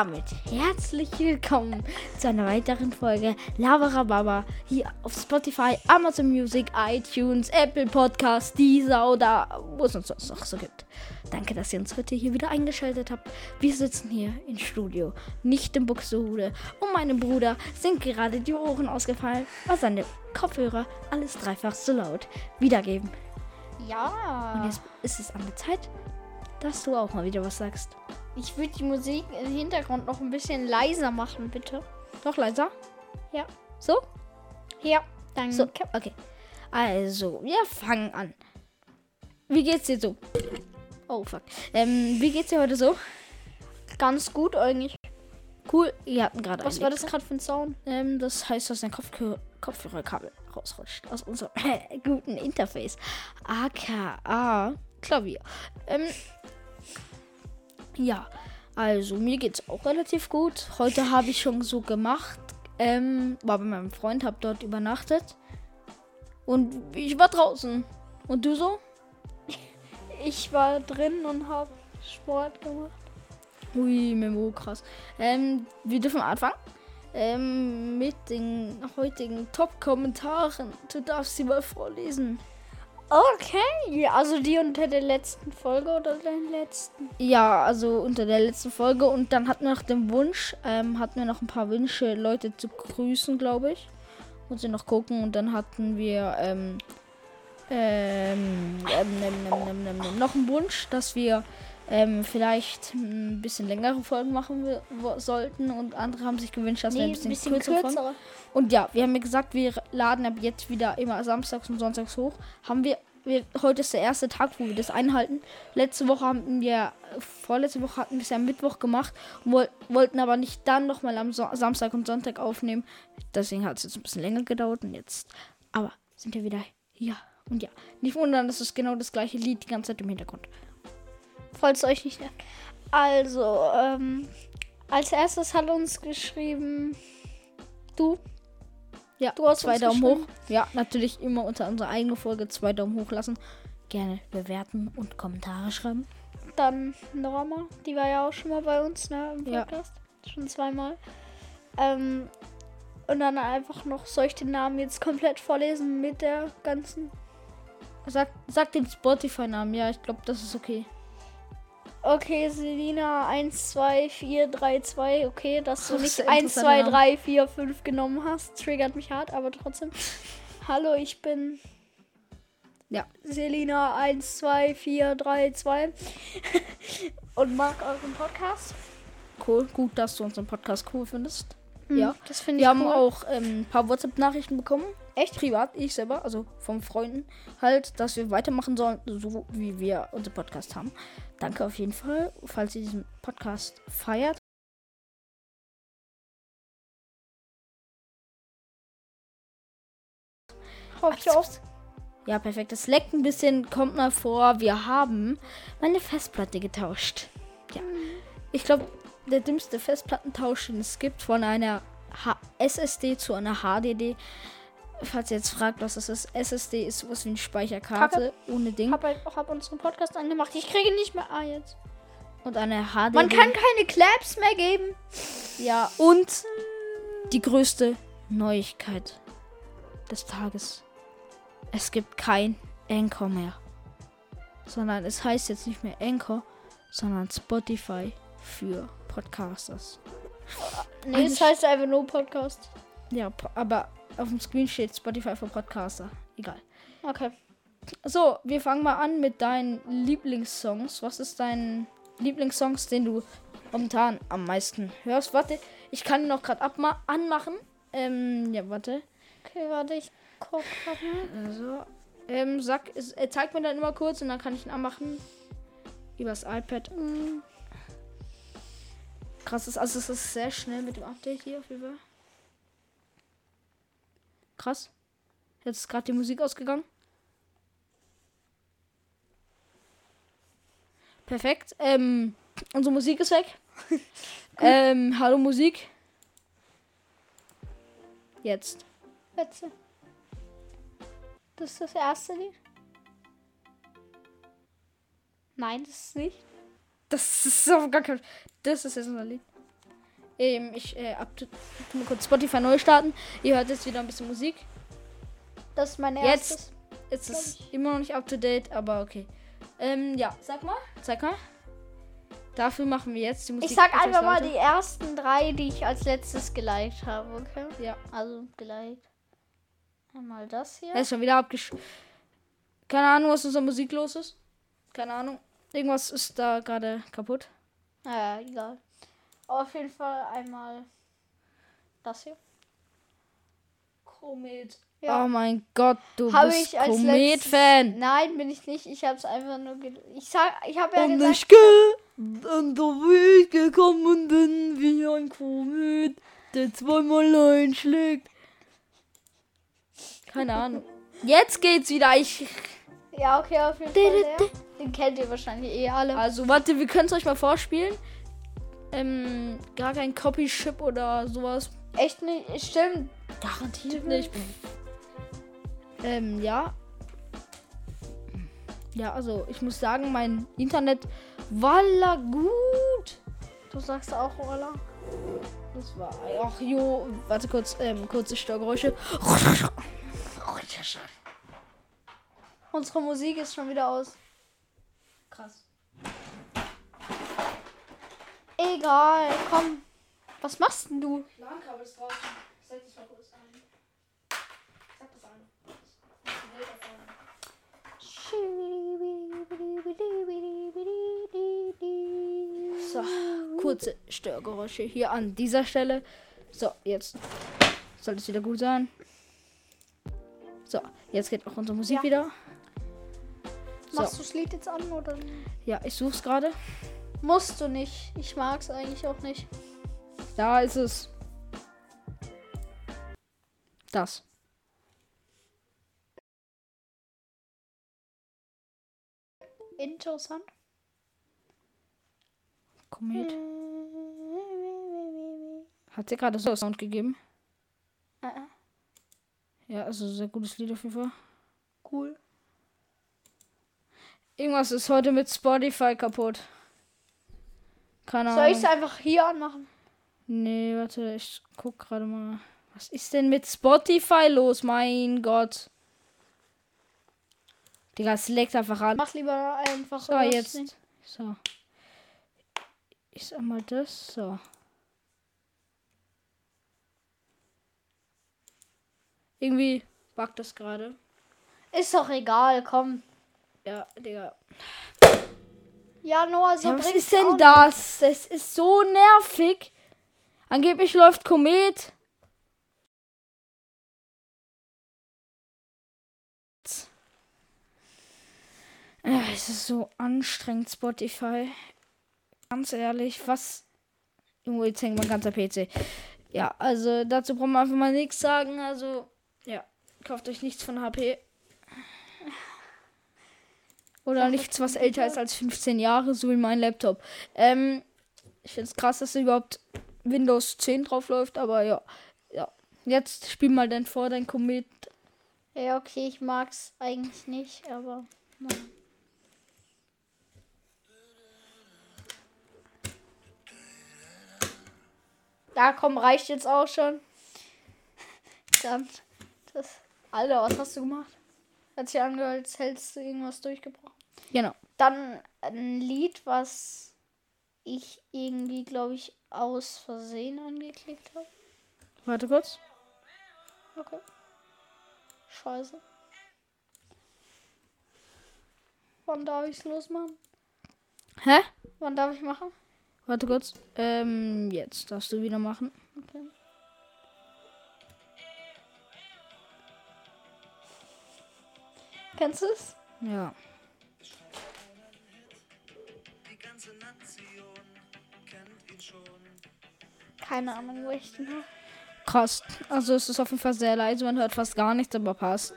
damit herzlich willkommen zu einer weiteren Folge Lavarababa hier auf Spotify, Amazon Music, iTunes, Apple Podcasts, Deezer oder wo es uns sonst noch so gibt. Danke, dass ihr uns heute hier wieder eingeschaltet habt. Wir sitzen hier im Studio, nicht im Buxtehude und meinem Bruder sind gerade die Ohren ausgefallen, weil seine Kopfhörer alles dreifach so laut wiedergeben. Und Ja. jetzt ist es an der Zeit, dass du auch mal wieder was sagst. Ich würde die Musik im Hintergrund noch ein bisschen leiser machen, bitte. Noch leiser? Ja. So? Ja, danke. So, okay. Also, wir fangen an. Wie geht's dir so? Oh, fuck. Ähm, wie geht's dir heute so? Ganz gut eigentlich. Cool, ihr hatten gerade Was war das gerade für ein Sound? Ähm, das heißt, dass dein Kopfhö Kopfhörerkabel rausrutscht aus unserem guten Interface. AKA Klavier. Ähm, ja, also mir geht's auch relativ gut. Heute habe ich schon so gemacht. Ähm, war bei meinem Freund, hab dort übernachtet. Und ich war draußen. Und du so? Ich war drin und habe Sport gemacht. Ui, Memo, krass. Ähm, wir dürfen anfangen. Ähm, mit den heutigen Top-Kommentaren. Du darfst sie mal vorlesen. Okay, also die unter der letzten Folge oder den letzten? Ja, also unter der letzten Folge und dann hatten wir noch den Wunsch, ähm, hatten wir noch ein paar Wünsche, Leute zu grüßen, glaube ich. Muss ich noch gucken und dann hatten wir ähm, ähm, ähm, ähm, ähm, ähm, ähm noch einen Wunsch, dass wir ähm, vielleicht ein bisschen längere Folgen machen wir, sollten. Und andere haben sich gewünscht, dass wir ein bisschen, kürzer Folgen Und ja, wir haben ja gesagt, wir laden ab jetzt wieder immer samstags und sonntags hoch. Haben wir, wir heute ist der erste Tag, wo wir das einhalten. Letzte Woche haben wir, vorletzte Woche hatten wir es ja am Mittwoch gemacht wollten aber nicht dann nochmal am so Samstag und Sonntag aufnehmen. Deswegen hat es jetzt ein bisschen länger gedauert und jetzt, aber sind wir wieder hier. Und ja, nicht wundern, das ist genau das gleiche Lied die ganze Zeit im Hintergrund. Falls euch nicht. Also, ähm, als erstes hat uns geschrieben. Du. Ja, Du hast zwei Daumen hoch. Ja, natürlich immer unter unserer eigenen Folge zwei Daumen hoch lassen. Gerne bewerten und Kommentare schreiben. Dann Norma, die war ja auch schon mal bei uns, ne, im Ja. Podcast. Schon zweimal. Ähm, und dann einfach noch, soll ich den Namen jetzt komplett vorlesen mit der ganzen. Sag, sag den Spotify-Namen, ja, ich glaube, das ist okay. Okay, Selina 12432, okay, dass du nicht ist ein 1, 2, interessanter 3, 4, 5 genommen hast. Triggert mich hart, aber trotzdem. Hallo, ich bin Ja. Selina 12432 und mag euren Podcast. Cool, gut, dass du unseren Podcast cool findest. Hm, Ja. das finde ich Wir haben cool. auch ähm, ein paar WhatsApp-Nachrichten bekommen. Echt? Privat, ich selber, also von Freunden halt, dass wir weitermachen sollen, so wie wir unseren Podcast haben. Danke auf jeden Fall, falls ihr diesen Podcast feiert. Hoffe ich auch. Ja, perfekt. Das leckt ein bisschen, kommt mal vor. Wir haben meine Festplatte getauscht. Ja. Ich glaube, der dümmste Festplattentausch, den es gibt, von einer H SSD zu einer HDD. Falls ihr jetzt fragt, was das ist, SSD ist sowas wie eine Speicherkarte ohne Ding. Hab, halt, hab unseren Podcast angemacht. Ich kriege nicht mehr. Ah, jetzt. Und eine HDD. Man kann keine Claps mehr geben. Ja, und die größte Neuigkeit des Tages. Es gibt kein Anchor mehr. Sondern es heißt jetzt nicht mehr Anchor, sondern Spotify für Podcasters. Nee, das heißt einfach nur Podcast. Ja, aber auf dem Screen steht Spotify für Podcaster. Egal. Okay. So, wir fangen mal an mit deinen Lieblingssongs. Was ist dein Lieblingssongs, den du momentan am meisten hörst? Warte, ich kann ihn noch gerade anmachen. Ähm, ja, warte. Okay, warte, ich guck grad mal. Also, ähm, sag, es- er zeigt mir dann immer kurz und dann kann ich ihn anmachen. Übers iPad. Hm, Krass, ist, also es ist sehr schnell mit dem Update hier auf jeden Fall. Krass. Jetzt ist gerade die Musik ausgegangen. Perfekt. Ähm, unsere Musik ist weg. ähm, hallo Musik. Jetzt. Letzte. Das ist das erste Lied. Nein, das ist nicht. Das ist auf gar kein Das ist jetzt unser Lied. Ähm, ich äh, tu mal kurz Spotify neu starten. Ihr hört jetzt wieder ein bisschen Musik. Das ist mein erstes. Jetzt ist es immer noch nicht up to date, aber okay. Ähm, ja, sag mal. Zeig mal. Dafür machen wir jetzt die Musik. Ich sag einfach mal die ersten drei, die ich als letztes geliked habe, okay? Ja. Also geliked. Einmal das hier. Er ist schon wieder abgesch... Keine Ahnung, was mit unserer Musik los ist. Keine Ahnung. Irgendwas ist da gerade kaputt. Naja, egal. Auf jeden Fall einmal das hier. Komet. Ja. Oh mein Gott, du Habe bist ich als Komet-Fan. Nein, bin ich nicht. Ich habe es einfach nur. Ich sag, ich habe ja Und gesagt. ich ge an der Weg gekommen bin wie ein Komet, der zweimal einschlägt. Keine Ahnung. Jetzt geht's wieder. Ich, Ja, okay, auf jeden Fall. Den kennt ihr wahrscheinlich eh alle. also, warte, wir können es euch mal vorspielen. Ähm, gar kein Copy-Chip oder sowas. Echt nicht. Stimmt. Garantiert nicht. Ähm, ja. Ja, also ich muss sagen, mein Internet war la gut. Du sagst auch, Ola. Das war. Ach jo, warte kurz, ähm, kurze Störgeräusche. Unsere Musik ist schon wieder aus. Krass. Egal, komm. Was machst denn du? LAN-Kabel ist draußen. Setz dich mal kurz ein. Sag das an. So, kurze Störgeräusche hier an dieser Stelle. So, jetzt sollte es wieder gut sein. So, jetzt geht auch unsere Musik Ja. wieder. So, Machst du das Lied jetzt an oder? ja, ich suche es gerade. Musst du nicht. Ich mag's eigentlich auch nicht. Da ist es. Das. Interessant. Komet. Hat sie gerade so Sound gegeben? Äh, äh, Ja, also sehr gutes Lied auf jeden Fall. Cool. Irgendwas ist heute mit Spotify kaputt. Keine Soll ich es einfach hier anmachen? Nee, warte, ich guck gerade mal. Was ist denn mit Spotify los? Mein Gott. Digga, es leckt einfach an. Mach lieber einfach. So, jetzt. So. Ich sag mal das. So. Irgendwie buggt das gerade. Ist doch egal, komm. Ja, Digga. Ja, Noah, so Ja, was ist denn das? Das ist so nervig. Angeblich läuft Komet. Es ist so anstrengend, Spotify. Ganz ehrlich, was. Irgendwo jetzt hängt mein ganzer PC. Ja, also dazu brauchen wir einfach mal nichts sagen. Also, ja, kauft euch nichts von HP. Oder nichts, was älter ist als 15 Jahre, so wie mein Laptop. Ähm, ich finde es krass, dass da überhaupt Windows 10 drauf läuft, aber ja. Ja. Jetzt spiel mal dein vor, dein Komet. Ja, okay, ich mag's eigentlich nicht, aber. naja. Da komm, reicht jetzt auch schon. Dann das. Alter, was hast du gemacht? Hat sich angehört, als hättest du irgendwas durchgebrochen. Genau. Dann ein Lied, was ich irgendwie, glaube ich, aus Versehen angeklickt habe. Warte kurz. Okay. Scheiße. Wann darf ich's losmachen? Hä? Wann darf ich machen? Warte kurz. Ähm, jetzt darfst du wieder machen. Okay. Kennst du es? Ja. Keine Ahnung, wo ich den habe. Krass. Also es ist auf jeden Fall sehr leise, man hört fast gar nichts, aber passt.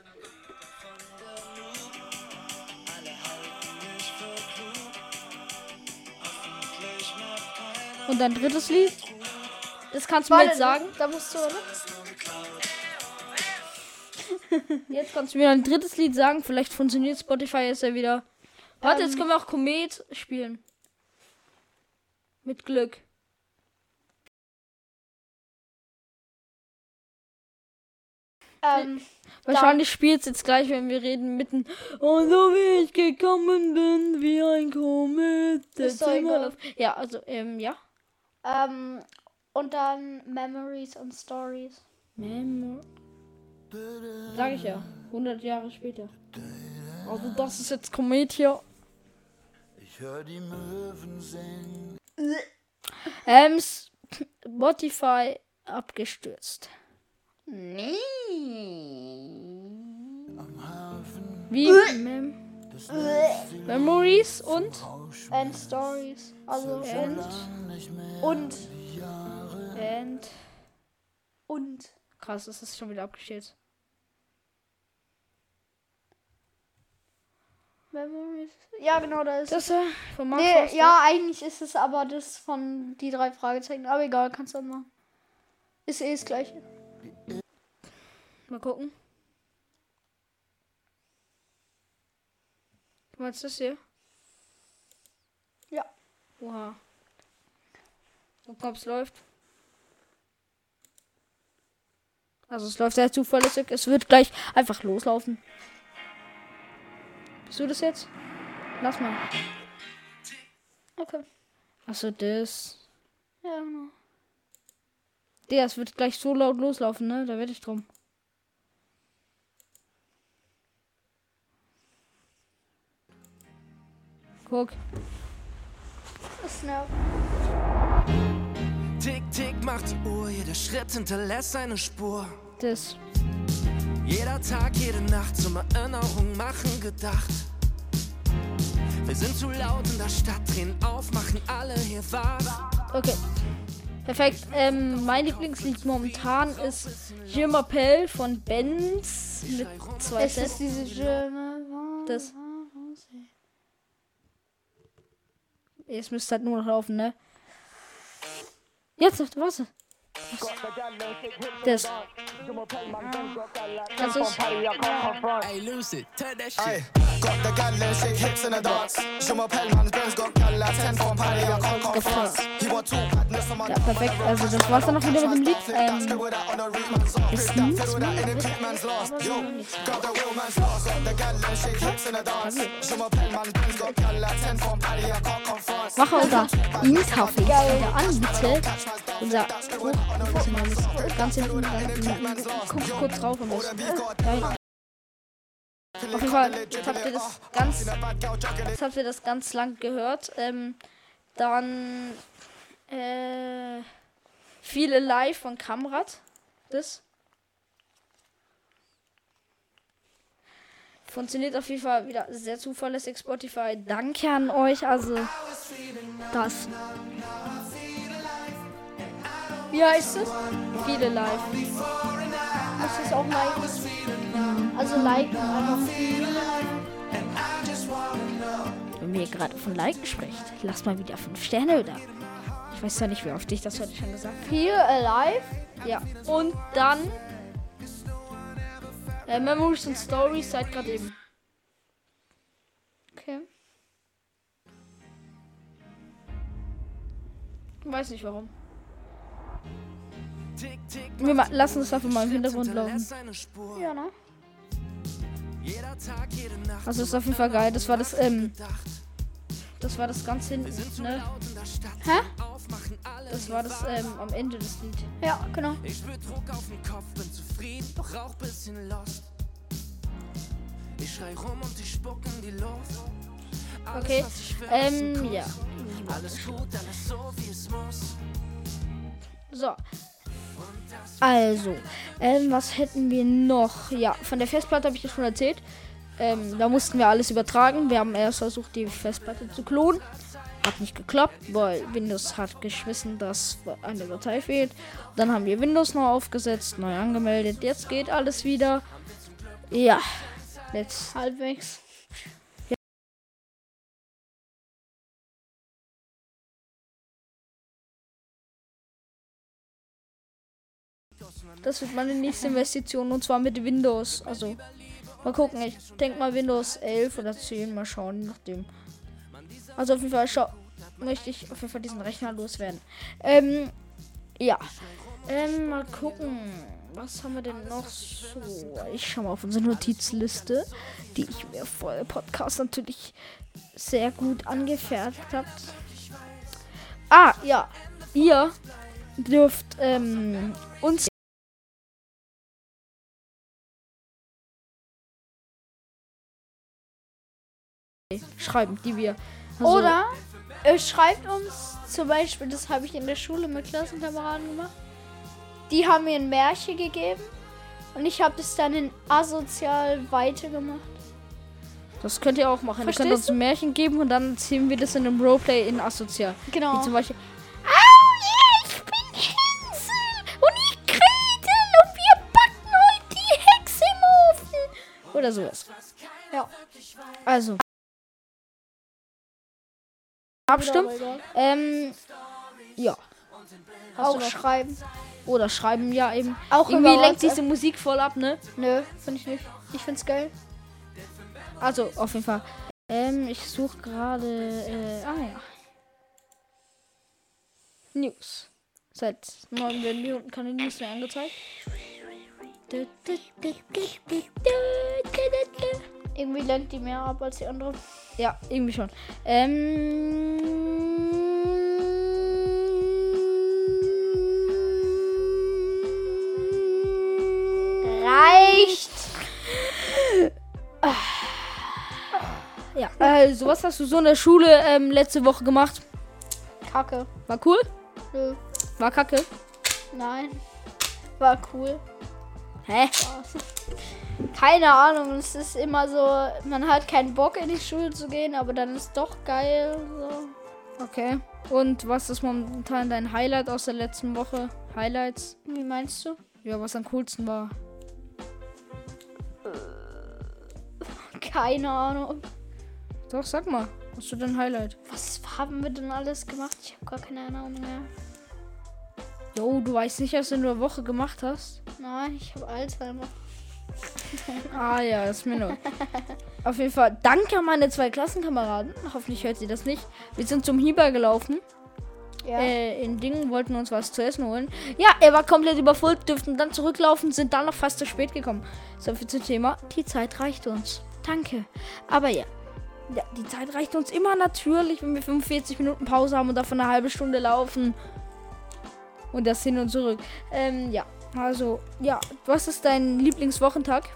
Und dein drittes Lied? Das kannst du mir jetzt sagen. Da musst du, oder? Jetzt kannst du mir ein drittes Lied sagen. Vielleicht funktioniert Spotify jetzt ja wieder. Warte, ähm, jetzt können wir auch Komet spielen. Mit Glück. Ähm, Wahrscheinlich spielt es jetzt gleich, wenn wir reden, mitten. Und so wie ich gekommen bin, wie ein Komet. Ja, also, ähm, ja. Ähm, und dann Memories und Stories. Memories. Sag ich ja. 100 Jahre später. Also, das ist jetzt Komet hier. Ich hör die Möwen singen. Ähm, Spotify abgestürzt. Nee. Wie Mem Lebens Memories und And Stories. Also mehr Und. and Und. krass, das ist schon wieder abgestürzt. Memories. Ja, genau, da ist Das äh, von Mark Nee, ja, eigentlich ist es aber das von die drei Fragezeichen. Aber egal, kannst du dann machen. Ist eh das gleiche. Mal gucken. Du meinst das hier? Ja. Oha. Ob es läuft. Also es läuft sehr zuverlässig. Es wird gleich einfach loslaufen. Du das jetzt? Lass mal. Okay. Achso, das. Ja, genau. Der, es wird gleich so laut loslaufen, ne? Da werde ich drum. Guck. Das nervt. Tick, tick macht die Uhr, jeder Schritt hinterlässt eine Spur. Das. Jeder Tag, jede Nacht zum Erinnerung machen gedacht. Wir sind zu laut in der Stadt, drehen auf, machen alle hier wach. Okay. Perfekt. Ähm, mein Lieblingslied momentan ist Je m'appelle von Benz mit zwei Es ist diese Stimme. Das. Jetzt müsste halt nur noch laufen, ne? Jetzt, was? Das. Das ist. Ey, Lucy, turn that shit. Got the gal them shake hips in the dance. Je m'appelle man, Ben's got gal like 10 from Paddy, I can't come France. He want two on my Ja, perfekt. Also, das war's dann noch wieder mit dem Lied. Ähm, ist last. Yo, got the real man's last. Got the gal them shake hips in the dance. Je m'appelle man, Ben's got gal like 10 from Paddy, I can't come France. Mache unser Interface wieder an, bitte. Unser. Oh, ist denn das? Ganz hinten. Ganz, guck kurz drauf und das. Ja, Auf jeden Fall, jetzt habt ihr das ganz, jetzt habt ihr das ganz lang gehört. Ähm, dann äh, viele live von Kamrat. Das funktioniert auf jeden Fall wieder sehr zuverlässig. Spotify, danke an euch. Also das. Wie heißt es? Viele live. Muss ich es auch liken? Also liken einfach. Wenn wir gerade von Liken spricht, lasst mal wieder 5 Sterne da. Ich weiß ja nicht, wie oft ich das heute schon gesagt habe. Feel alive. Ja, und dann äh, Memories und Stories seit gerade eben. Okay. Weiß nicht warum. Wir lassen es einfach mal im Hintergrund laufen. Ja, ne? Also ist auf jeden Fall geil. Das war das, ähm, das war das ganz hinten, ne? Hä? Das war das, ähm, am Ende des Lied. Ja, genau. Ich spür Druck auf den Kopf, bin zufrieden, doch auch bisschen lost. Ich schrei rum und ich spuck in die Luft. Alles, Okay, ähm, ja. Alles gut, alles so, wie es muss. So. Also, ähm, was hätten wir noch? Ja, von der Festplatte habe ich ja schon erzählt. Ähm, da mussten wir alles übertragen. Wir haben erst versucht, die Festplatte zu klonen. Hat nicht geklappt, weil Windows hat geschwissen, dass eine Datei fehlt. Dann haben wir Windows neu aufgesetzt, neu angemeldet. Jetzt geht alles wieder. Ja, jetzt Halbwegs. Das wird meine nächste Investition und zwar mit Windows. Also mal gucken, ich denke mal Windows 11 oder 10, mal schauen, nachdem. Also auf jeden Fall schau möchte ich auf jeden Fall diesen Rechner loswerden. Ähm, ja. Ähm, mal gucken. was haben wir denn noch so? Ich schau mal auf unsere Notizliste, die ich mir vor dem Podcast natürlich sehr gut angefertigt habe. Ah, ja. Ihr dürft ähm, uns schreiben, die wir. also- Oder äh, schreibt uns zum Beispiel, das habe ich in der Schule mit Klassenkameraden gemacht. Die haben mir ein Märchen gegeben und ich habe das dann in asozial weitergemacht. Das könnt ihr auch machen. ihr könnt Verstehst uns ein Märchen geben und dann ziehen wir das in einem Roleplay in Asozial. Genau. Wie zum Beispiel. Au, yeah, ich bin Hänsel und ich Gretel und wir backen heute die Hexe im Ofen. Oder sowas. Ja. Also. Abstimmen. Ähm, ja. Auch schreiben. Oder schreiben, ja eben. Auch Irgendwie lenkt diese Musik voll ab, ne? Nö, finde ich nicht. Ich find's geil. Also, auf jeden Fall. Ähm, ich suche gerade. Äh, ah ja. News. Seit neun Minuten keine News mehr angezeigt. Irgendwie lenkt die mehr ab als die andere. Ja, irgendwie schon. Ähm. Reicht! Ja, also, was hast du so in der Schule ähm, letzte Woche gemacht? Kacke. War cool? Nö. War kacke? Nein. War cool. Hä? Keine Ahnung, es ist immer so, man hat keinen Bock in die Schule zu gehen, aber dann ist doch geil. So. Okay. Und was ist momentan dein Highlight aus der letzten Woche? Highlights? Wie meinst du? Ja, was am coolsten war. Keine Ahnung. Doch, sag mal. Hast du dein Highlight? Was haben wir denn alles gemacht? Ich habe gar keine Erinnerung mehr. Jo, du weißt nicht, was du in der Woche gemacht hast? Nein, ich habe Alzheimer. Ah ja, das ist mir nur. Auf jeden Fall, danke an meine zwei Klassenkameraden. Hoffentlich hört sie das nicht. Wir sind zum Hieber gelaufen. Ja. Äh, in Dingen wollten uns was zu essen holen. Ja, er war komplett überfüllt, dürften dann zurücklaufen, sind dann noch fast zu spät gekommen. So viel zum Thema. Die Zeit reicht uns. Danke. Aber ja. Ja, die Zeit reicht uns immer natürlich, wenn wir 45 Minuten Pause haben und davon eine halbe Stunde laufen. Und das hin und zurück. Ähm, ja. Also, ja. Was ist dein Lieblingswochentag?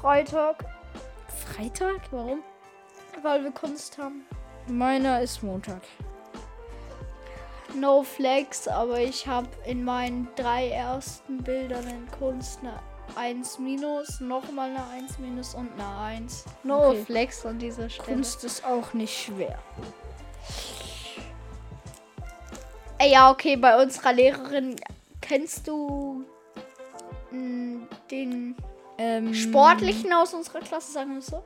Freitag, Freitag? Warum? weil wir Kunst haben. Meiner ist Montag. No Flex, aber ich habe in meinen drei ersten Bildern in Kunst eine 1 minus, nochmal eine 1 minus und eine 1. No Okay. Flex an dieser Stelle. Kunst ist auch nicht schwer. Ey, ja, okay, bei unserer Lehrerin kennst du mh, den Ähm, Sportlichen aus unserer Klasse, sagen wir so?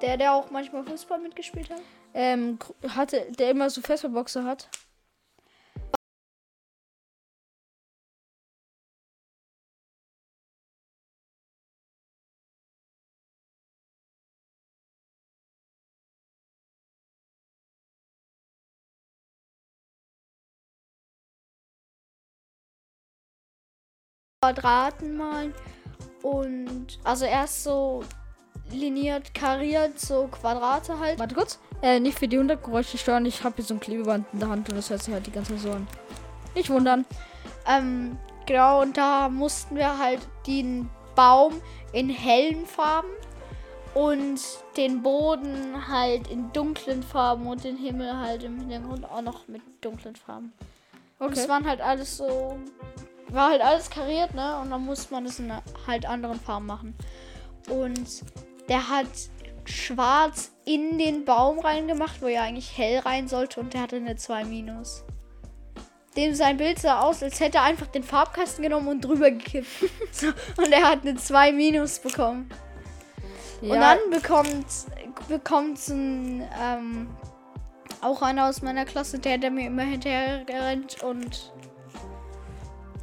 Der, der auch manchmal Fußball mitgespielt hat? Ähm, hatte, der immer so Festballboxer hat. Quadraten malen und also erst so liniert, kariert, so Quadrate halt. Warte kurz. Äh, nicht für die Hintergeräusche stören. Ich habe hier so ein Klebeband in der Hand und das hört sich halt die ganze Zeit so an. Nicht wundern. Ähm, genau, und da mussten wir halt den Baum in hellen Farben und den Boden halt in dunklen Farben und den Himmel halt im Hintergrund auch noch mit dunklen Farben. Und Okay. es waren halt alles so. War halt alles kariert, ne? Und dann musste man es in halt anderen Farben machen. Und der hat schwarz in den Baum reingemacht, wo ja eigentlich hell rein sollte. Und der hatte eine 2 minus. Dem sein Bild sah aus, als hätte er einfach den Farbkasten genommen und drüber gekippt. und er hat eine 2 minus bekommen. Ja, Und dann bekommt bekommt ein, ähm, auch einer aus meiner Klasse, der, der mir immer hinterher rennt und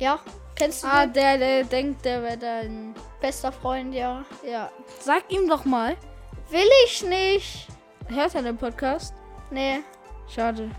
ja, kennst du ah, den? der, der denkt, der wäre dein. Bester Freund, ja. Ja. Sag ihm doch mal. Will ich nicht. Hört er den Podcast? Nee. Schade.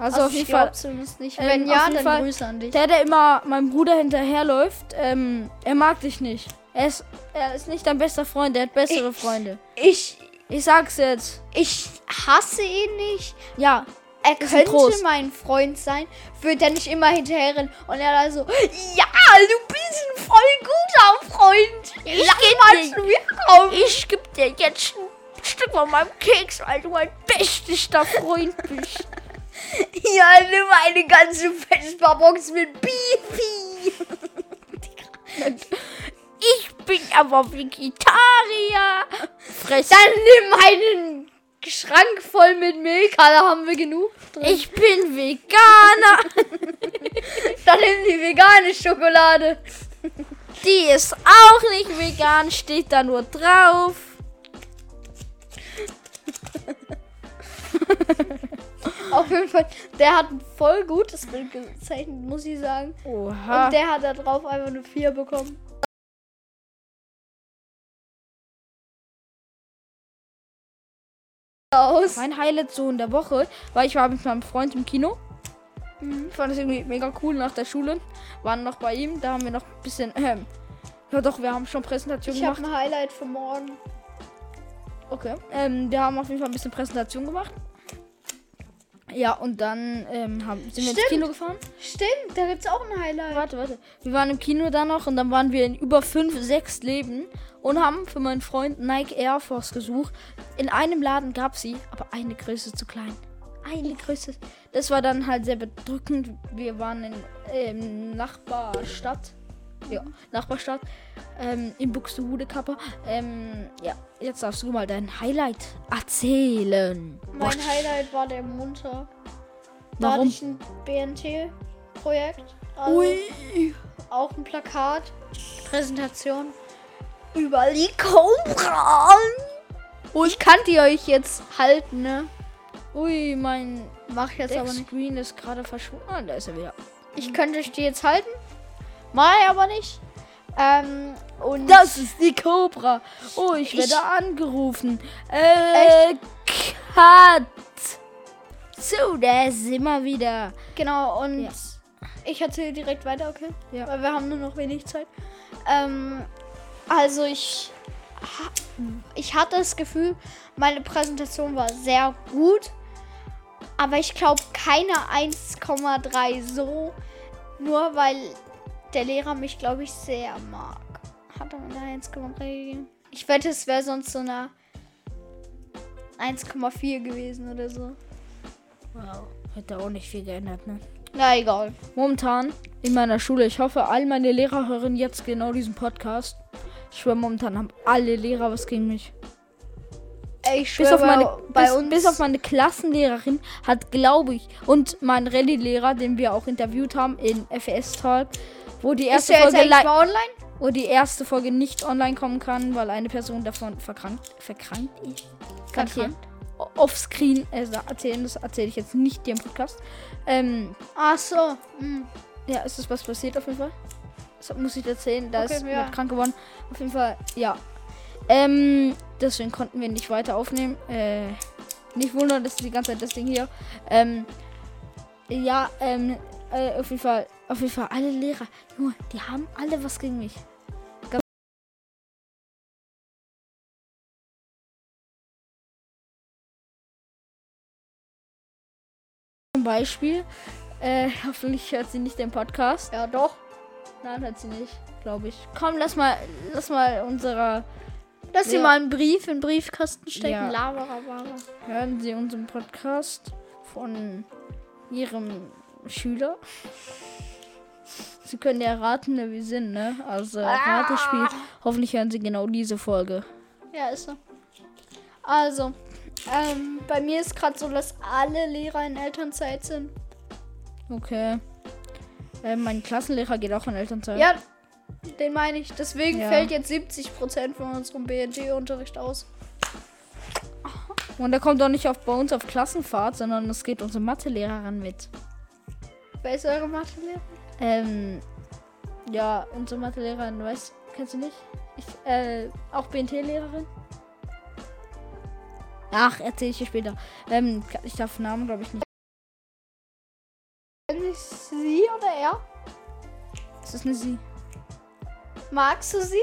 Also, Also auf jeden ich Fall. zumindest nicht. ähm, Wenn ja, dann Fall- Grüße an dich. Der, der immer meinem Bruder hinterherläuft, ähm, er mag dich nicht. Er ist, er ist nicht dein bester Freund, er hat bessere Freunde. Ich, Ich sag's jetzt. ich hasse ihn nicht. Ja, Er könnte mein Freund sein, würde er nicht immer hinterherrennen und er da so, ja, du bist ein voll guter Freund. Ich Lass mal zu mir kommen. ich geb dir jetzt ein Stück von meinem Keks, weil du mein bestester Freund bist. Ja, nimm eine ganze Vespa-Box mit Beefy. Ich bin aber Vegetarier. Fress. Dann nimm einen Schrank voll mit Milch, da haben wir genug drin. Ich bin Veganer. Dann nimm die vegane Schokolade. Die ist auch nicht vegan, steht da nur drauf. Auf jeden Fall, der hat ein voll gutes Bild gezeichnet, muss ich sagen. Oha. Und der hat da drauf einfach eine 4 bekommen. Aus. Mein Highlight so in der Woche war, ich war mit meinem Freund im Kino. Mhm. Ich fand das irgendwie mega cool nach der Schule. Waren noch bei ihm, da haben wir noch ein bisschen. Ähm, ja, doch, wir haben schon Präsentation Ich habe gemacht. ein Highlight für morgen. Okay. Ähm, wir haben auf jeden Fall ein bisschen Präsentation gemacht. Ja, und dann ähm, haben, sind wir ins Stimmt. Kino gefahren. Stimmt, da gibt's auch ein Highlight. Warte, warte. Wir waren im Kino dann noch und dann waren wir in über fünf, sechs Läden und haben für meinen Freund Nike Air Force gesucht. In einem Laden gab sie, aber eine Größe zu klein. Eine Größe. Das war dann halt sehr bedrückend. Wir waren in ähm, Nachbarstadt. Ja, Nachbarstadt. Ähm, in Buxtehude Kappa. Ähm, ja, jetzt darfst du mal dein Highlight erzählen. Mein Highlight war der Montag. Da Warum? hatte ich ein BNT-Projekt. Also Ui. auch ein Plakat. Präsentation. Über die Cobra. Ich kann die euch jetzt halten, ne? Ui, mein Mach jetzt aber nicht. Deckscreen ist gerade verschwunden. Ah, da ist er wieder. Ich könnte euch die jetzt halten. Ich aber nicht. Ähm, und Das ist die Cobra. Oh, ich werde Ich- angerufen. Äh, Cut. So, da sind wir wieder. genau, und Ja. ich erzähle direkt weiter, okay? Ja. Weil wir haben nur noch wenig Zeit. Ähm, also ich, ich hatte das Gefühl, meine Präsentation war sehr gut. Aber ich glaube keine 1,3 so. Nur weil der Lehrer mich, glaube ich, sehr mag. Hat er mir eine 1,3 gegeben? Ich wette, es wäre sonst so eine 1,4 gewesen oder so. Wow. Hätte auch nicht viel geändert, ne? Na egal. Momentan in meiner Schule, ich hoffe, all meine Lehrer hören jetzt genau diesen Podcast. Ich schwöre, momentan haben alle Lehrer was gegen mich. Ey, Ich Bis schwöre, auf, meine, bei bis, uns. bis auf meine Klassenlehrerin hat, glaube ich, und mein Rallye-Lehrer, den wir auch interviewt haben in FS Talk, wo die erste Folge wo die erste Folge nicht online kommen kann, weil eine Person davon verkrankt, verkrankt ist. Ich Verkrankt? offscreen äh, erzählen, das erzähle ich jetzt nicht dir im Podcast. Ähm, Ach so. Hm. ja, ist das was passiert auf jeden Fall? Das muss ich erzählen, da Okay, ist ja. krank geworden. Auf jeden Fall, ja. Ähm, deswegen konnten wir nicht weiter aufnehmen. Äh, nicht wundern, dass die ganze Zeit das Ding hier. Ähm, ja, ähm, äh, auf jeden Fall, auf jeden Fall alle Lehrer, Junge, die haben alle was gegen mich. Zum Beispiel, äh, hoffentlich hört sie nicht den Podcast. Ja, doch. Nein, hört sie nicht, glaube ich. Komm, lass mal, lass mal unserer, Lass sie Ja. mal einen Brief in den Briefkasten stecken. Ja. Laberababa. hören Sie unseren Podcast von Ihrem Schüler. Sie können ja raten, wer wir sind, ne? Also Ratespiel. Hoffentlich hören Sie genau diese Folge. Ja, ist so. Also, ähm, bei mir ist gerade so, dass alle Lehrer in Elternzeit sind. Okay. Äh, mein Klassenlehrer geht auch in Elternzeit. Ja, den meine ich. Deswegen Ja. fällt jetzt 70% von unserem BNT-Unterricht aus. Und er kommt auch nicht auf, bei uns auf Klassenfahrt, sondern es geht unsere Mathelehrerin mit. Wer ist eure Mathelehrer? Ähm, ja, unsere Mathelehrerin, weißt kennst du nicht? Ich, äh, auch BNT-Lehrerin? Ach, erzähl ich dir später. Ähm, ich darf Namen, glaube ich, nicht. ja. Es ist eine Sie. Magst du sie?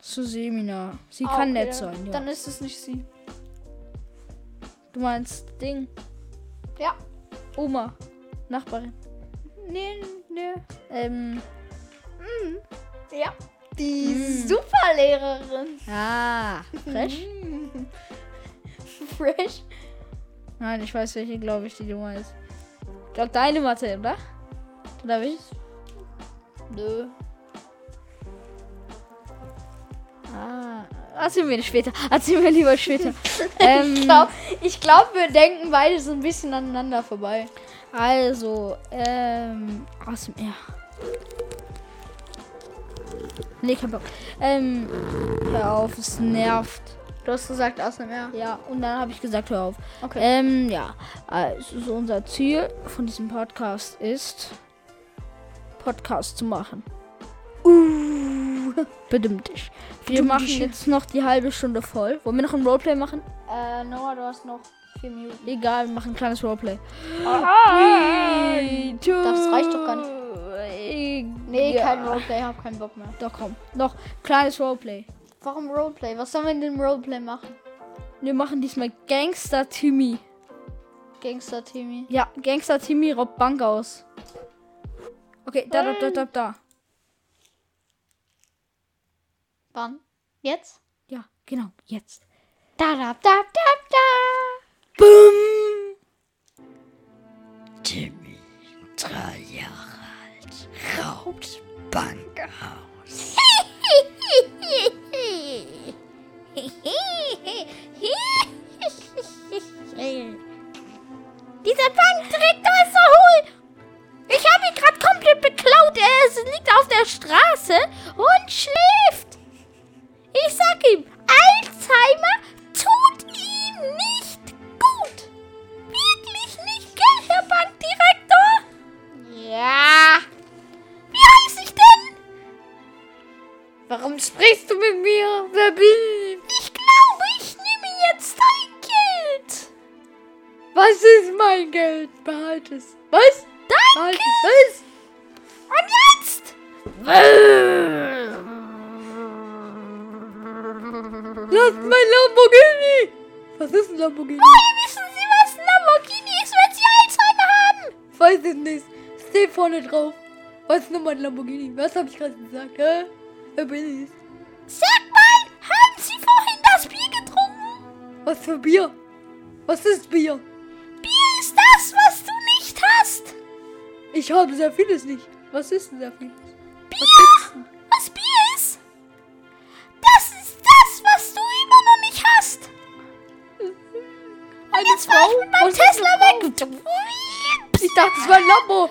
Susemina. Sie Ah, kann okay, nett sein, ja. Dann ist es nicht sie. du meinst Ding. Ja. Oma. Nachbarin. Nee, nee. Ähm. Ja. Die Mm. Superlehrerin. Ah. Fresh? Fresh. Nein, ich weiß welche, glaube ich, die du meinst. Ich glaube deine Mathe, oder? Oder wie? Nö. Ah. Erzählen wir später. Erzählen wir lieber später. ähm, Ich glaube, glaub, wir denken beide so ein bisschen aneinander vorbei. Also, ähm, ASMR. Nee, kein Bock. Ähm, hör auf, es nervt. Du hast gesagt ASMR. Ja, und dann habe ich gesagt, hör auf. Okay. Ähm, ja, also so unser Ziel von diesem Podcast ist, Podcast zu machen. Uh, bedimmt ich. Wir machen jetzt noch die halbe Stunde voll. Wollen wir noch ein Roleplay machen? Äh, Noah, du hast noch vier Minuten. Egal, wir machen ein kleines Roleplay. Das reicht doch gar nicht. Nee, ja. kein Roleplay, hab keinen Bock mehr. Doch, komm. Noch kleines Roleplay. Warum Roleplay? Was sollen wir in dem Roleplay machen? Wir machen diesmal Gangster Timmy. Gangster Timmy. Ja, Gangster Timmy raubt Bank aus. Okay, da, da, da, da, da. Wann? Jetzt? Ja, genau, jetzt. Da, da, da, da, da. Bumm! Timmy, drei Jahre alt, raubt Bankhaus. Dieser Was ist nochmal ein Lamborghini? Was habe ich gerade gesagt? Hä? Wer bin ich? Sag mal, haben Sie vorhin das Bier getrunken? Was für Bier? Was ist Bier? Bier ist das, was du nicht hast. Ich habe sehr vieles nicht. Was ist denn sehr vieles? Bier? Was Bier ist? Das ist das, was du immer noch nicht hast. Eine Jetzt fahr ich mit meinem Was Tesla Frau? weg. Ich dachte, es war ein Lambo.